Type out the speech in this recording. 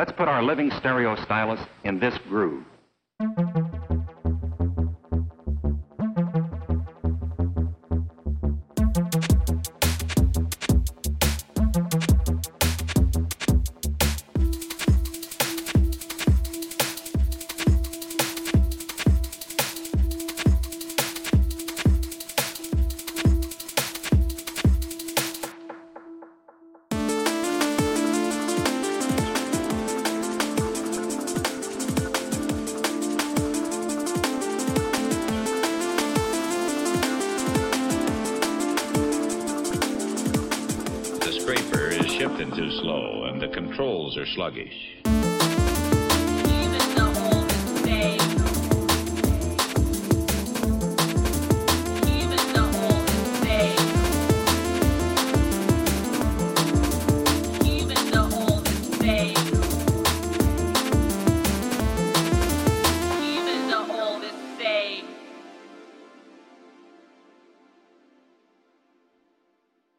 Let's put our living stereo stylus in this groove. Scraper is shifting too slow and the controls are sluggish.